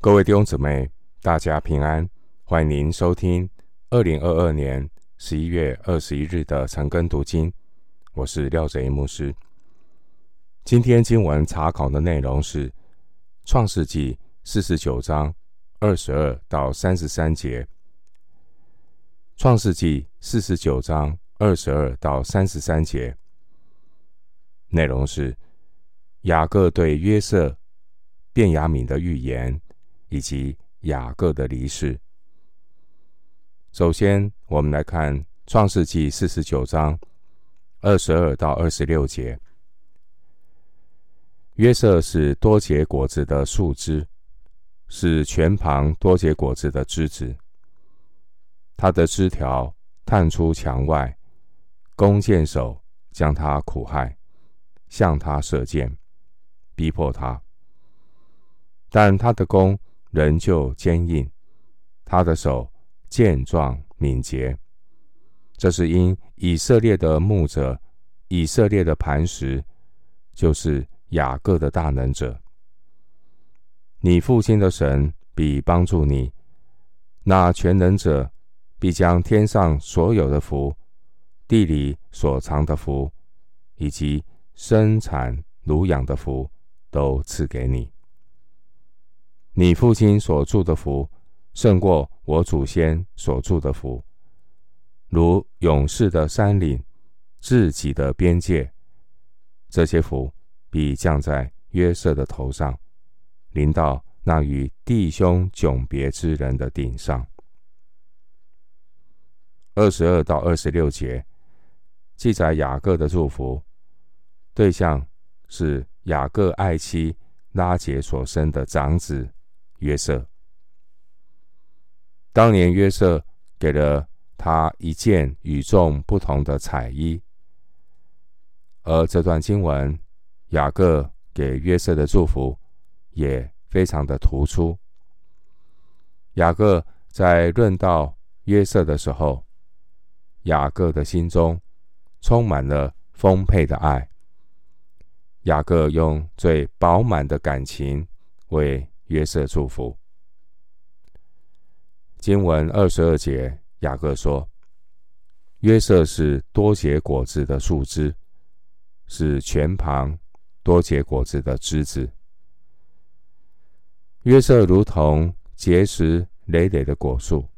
各位弟兄姊妹，大家平安！欢迎您收听二零二二年十一月二十一日的晨更读经。我是廖哲一牧师。今天经文查考的内容是《创世纪》四十九章二十二到三十三节。《创世纪》四十九章二十二到三十三节内容是雅各对约瑟、便雅悯的预言。以及雅各的离世。首先，我们来看《创世纪》四十九章二十二到二十六节。约瑟是多结果子的树枝，是全旁多结果子的枝子。他的枝条探出墙外，弓箭手将他苦害，向他射箭，逼迫他。但他的弓。仍旧坚硬，他的手健壮敏捷。这是因以色列的牧者，以色列的磐石，就是雅各的大能者。你父亲的神必帮助你，那全能者必将天上所有的福、地里所藏的福，以及生产乳养的福，都赐给你。你父亲所祝的福，胜过我祖先所祝的福，如勇士的山岭、自己的边界。这些福必降在约瑟的头上，临到那与弟兄迥别之人的顶上。二十二到二十六节记载雅各的祝福，对象是雅各爱妻拉结所生的长子。约瑟，当年约瑟给了他一件与众不同的彩衣，而这段经文，雅各给约瑟的祝福也非常的突出。雅各在论到约瑟的时候，雅各的心中充满了丰沛的爱。雅各用最饱满的感情为约瑟祝福。经文二十二节，雅各说：“约瑟是多结果子的树枝，是全旁多结果子的枝子。约瑟如同结实累累的果树，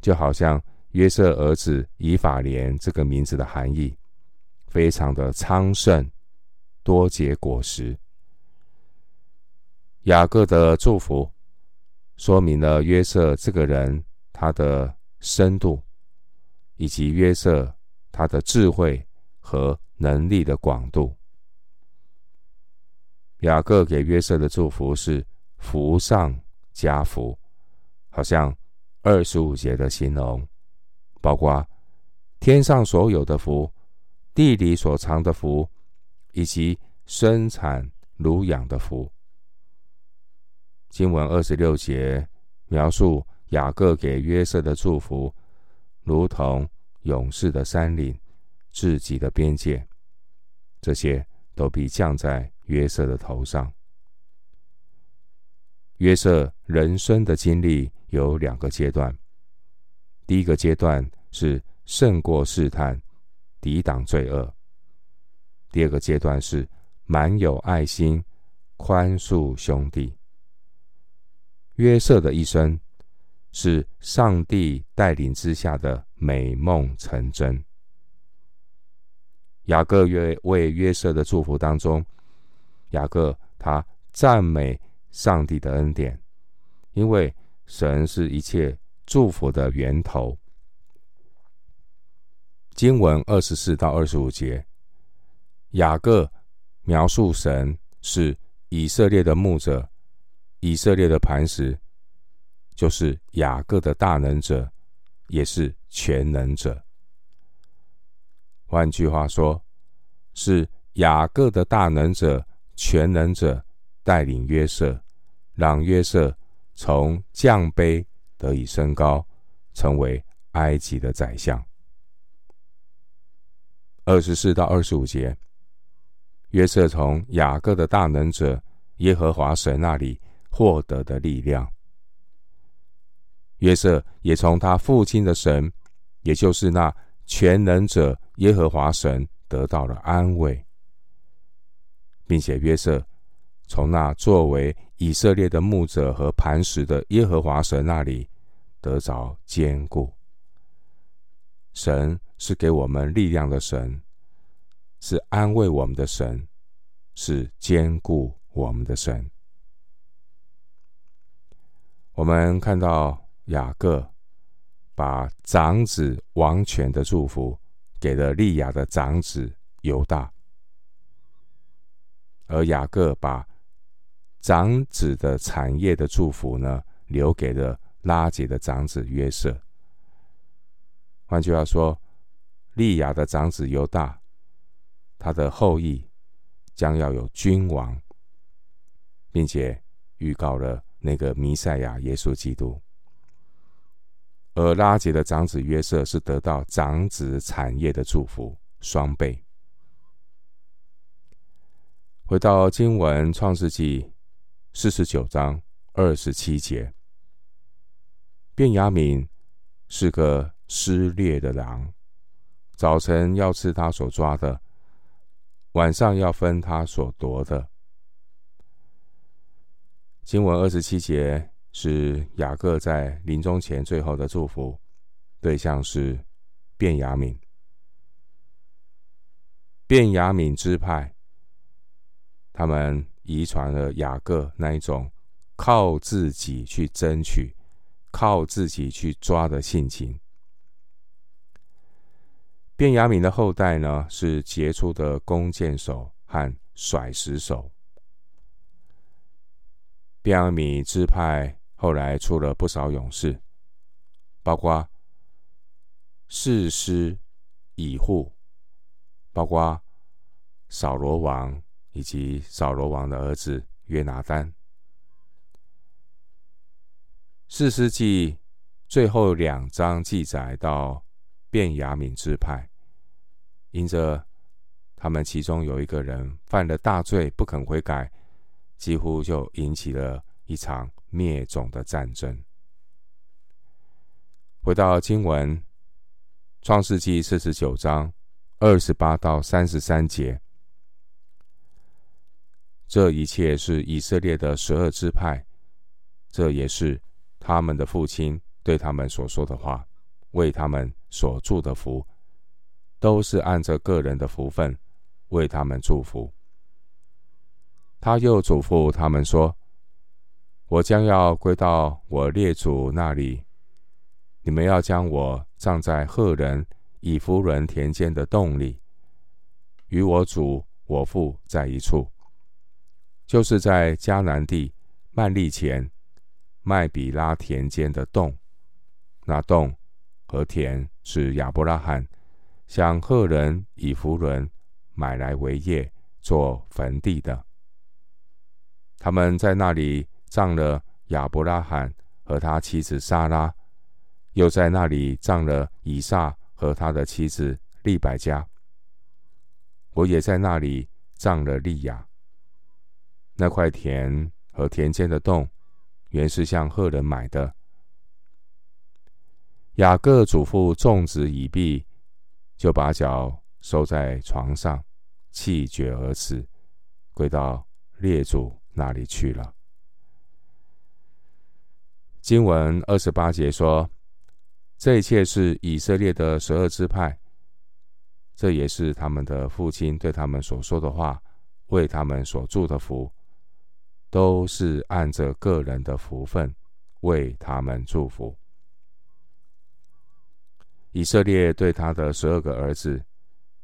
就好像约瑟儿子以法莲这个名字的含义，非常的昌盛，多结果实。”雅各的祝福说明了约瑟这个人他的深度，以及约瑟他的智慧和能力的广度。雅各给约瑟的祝福是福上加福，好像二十五节的形容，包括天上所有的福、地里所藏的福，以及生产乳养的福。经文二十六节描述雅各给约瑟的祝福，如同勇士的山岭、自己的边界，这些都必降在约瑟的头上。约瑟人生的经历有两个阶段，第一个阶段是胜过试探，抵挡罪恶；第二个阶段是满有爱心，宽恕兄弟。约瑟的一生是上帝带领之下的美梦成真。雅各约为约瑟的祝福当中，雅各他赞美上帝的恩典，因为神是一切祝福的源头。经文二十四到二十五节，雅各描述神是以色列的牧者。以色列的磐石，就是雅各的大能者，也是全能者。换句话说，是雅各的大能者、全能者带领约瑟，让约瑟从降卑得以升高，成为埃及的宰相。二十四到二十五节，约瑟从雅各的大能者耶和华神那里。获得的力量。约瑟也从他父亲的神，也就是那全能者耶和华神，得到了安慰，并且约瑟从那作为以色列的牧者和磐石的耶和华神那里得着坚固。神是给我们力量的神，是安慰我们的神，是坚固我们的神。我们看到。雅各把长子王权的祝福给了利亚的长子犹大，而雅各把长子的产业的祝福呢，留给了拉结的长子约瑟。换句话说，利亚的长子犹大，他的后裔将要有君王，并且预告了那个弥赛亚耶稣基督。而拉结的长子约瑟是得到长子产业的祝福双倍。回到经文创世纪四十九章二十七节，便雅悯是个撕裂的狼，早晨要吃他所抓的，晚上要分他所夺的。经文二十七节。是雅各在临终前最后的祝福，对象是便雅悯。便雅悯支派，他们遗传了雅各那一种靠自己去争取、靠自己去抓的性情。便雅悯的后代呢，是杰出的弓箭手和甩石手。便雅悯支派。后来出了不少勇士，包括士师以户，包括扫罗王以及扫罗王的儿子约拿单。士师记最后两章记载到便雅悯支派，因着他们其中有一个人犯了大罪，不肯悔改，几乎就引起了一场。灭种的战争。回到经文，《创世纪》四十九章二十八到三十三节，这一切是以色列的十二支派，这也是他们的父亲对他们所说的话，为他们所祝的福，都是按着个人的福分为他们祝福。他又嘱咐他们说。我将要归到我列祖那里，你们要将我葬在赫人以弗伦田间的洞里，与我祖我父在一处，就是在迦南地曼利前麦比拉田间的洞。那洞和田是亚伯拉罕向赫人以弗伦买来为业做坟地的，他们在那里。葬了亚伯拉罕和他妻子撒拉，又在那里葬了以撒和他的妻子利百加。我也在那里葬了利亚。那块田和田间的洞，原是向赫人买的。雅各嘱咐种植已毕，就把脚收在床上，气绝而死，归到列祖那里去了。经文二十八节说：“这一切是以色列的十二支派，这也是他们的父亲对他们所说的话，为他们所祝的福，都是按着个人的福分为他们祝福。以色列对他的十二个儿子，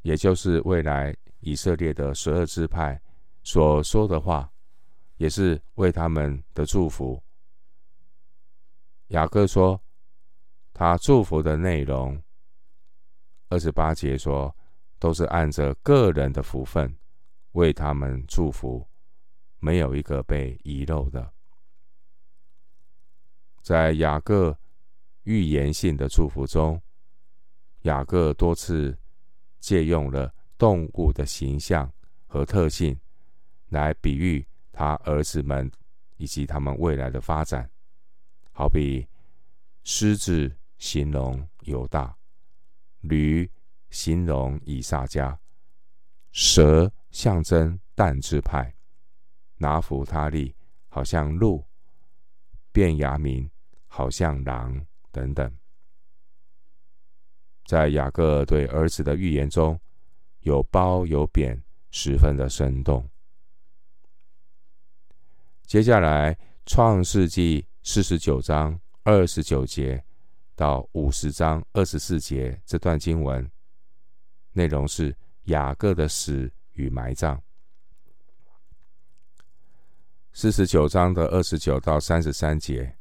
也就是未来以色列的十二支派所说的话，也是为他们的祝福。”雅各说：“他祝福的内容，二十八节说，都是按着个人的福分为他们祝福，没有一个被遗漏的。在雅各预言性的祝福中，雅各多次借用了动物的形象和特性，来比喻他儿子们以及他们未来的发展。好比狮子形容犹大，驴形容以萨迦，蛇象征但支派，拿弗他利好像鹿，便雅悯好像狼等等。在雅各对儿子的预言中，有褒有贬，十分的生动。接下来，《创世纪》四十九章二十九节到五十章二十四节这段经文，内容是雅各的死与埋葬。四十九章的二十九到三十三节，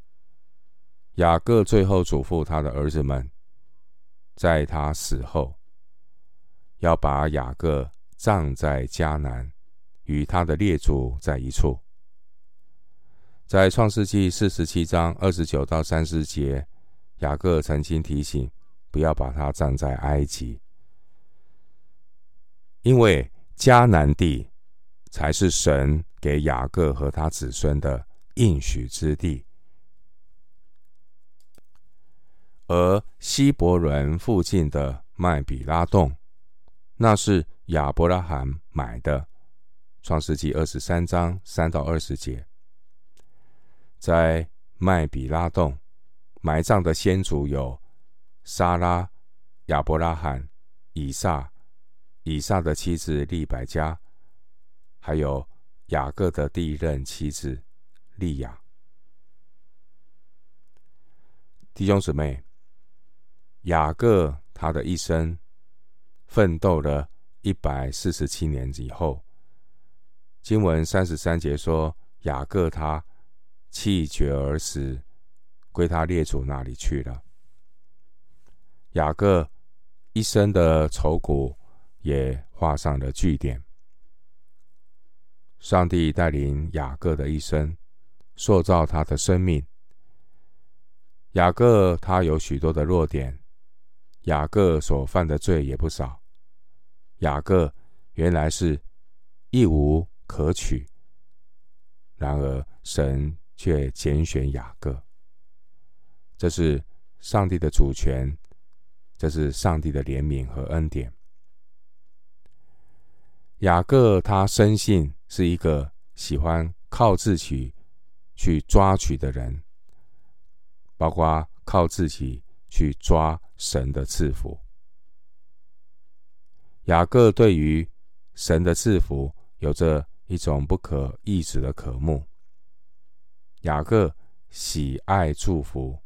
雅各最后嘱咐他的儿子们，在他死后，要把雅各葬在迦南，与他的列祖在一处。在创世纪四十七章二十九到三十节，雅各曾经提醒不要把他葬在埃及，因为迦南地才是神给雅各和他子孙的应许之地，而希伯仑附近的麦比拉洞，那是亚伯拉罕买的。创世纪二十三章三到二十节。在麦比拉洞埋葬的先祖有莎拉、亚伯拉罕、以撒、以撒的妻子利百加，还有雅各的第一任妻子利亚。弟兄姊妹，雅各他的一生奋斗了一百四十七年以后，经文三十三节说，雅各他。气绝而死，归他列祖那里去了。雅各一生的愁苦也画上了句点。上帝带领雅各的一生，塑造他的生命。雅各他有许多的弱点，雅各所犯的罪也不少。雅各原来是一无可取，然而神。却拣选雅各，这是上帝的主权，这是上帝的怜悯和恩典。雅各他生性是一个喜欢靠自己去抓取的人，包括靠自己去抓神的赐福。雅各对于神的赐福有着一种不可抑制的渴慕。雅各喜爱祝福，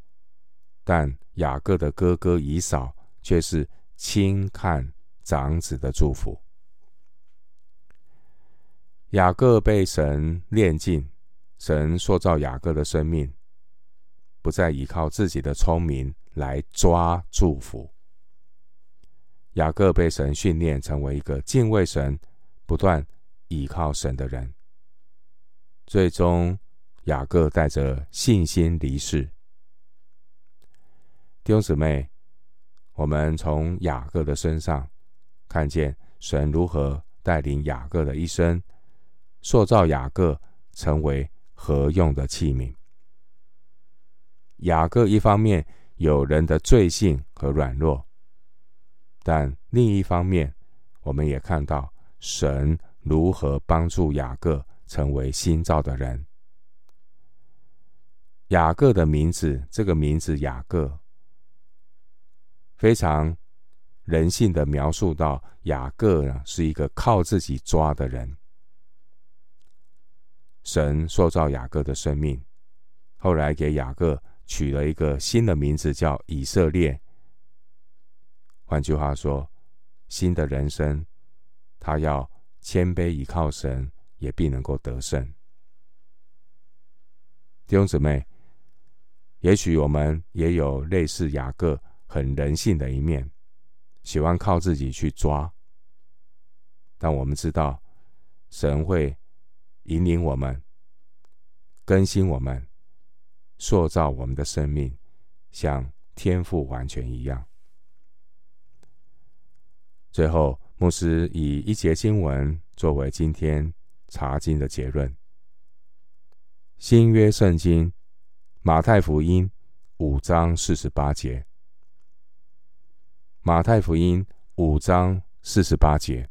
但雅各的哥哥以扫却是轻看长子的祝福。雅各被神炼尽，神塑造雅各的生命，不再依靠自己的聪明来抓祝福。雅各被神训练成为一个敬畏神、不断依靠神的人，最终。雅各带着信心离世。弟兄姊妹，我们从雅各的身上看见神如何带领雅各的一生，塑造雅各成为何用的器皿。雅各一方面有人的罪性和软弱，但另一方面，我们也看到神如何帮助雅各成为新造的人。雅各的名字，这个名字雅各，非常人性的描述到雅各呢是一个靠自己抓的人。神塑造雅各的生命，后来给雅各取了一个新的名字叫以色列。换句话说，新的人生，他要谦卑依靠神，也必能够得胜。弟兄姊妹。也许我们也有类似雅各很人性的一面，喜欢靠自己去抓。但我们知道，神会引领我们、更新我们、塑造我们的生命，像天父完全一样。最后，牧师以一节经文作为今天查经的结论：新约圣经马太福音五章四十八节。马太福音五章四十八节。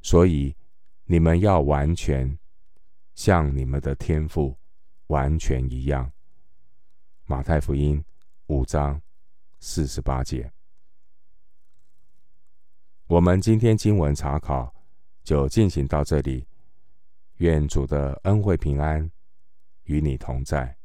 所以你们要完全，像你们的天父完全一样。马太福音五章四十八节。我们今天经文查考就进行到这里。愿主的恩惠平安与你同在。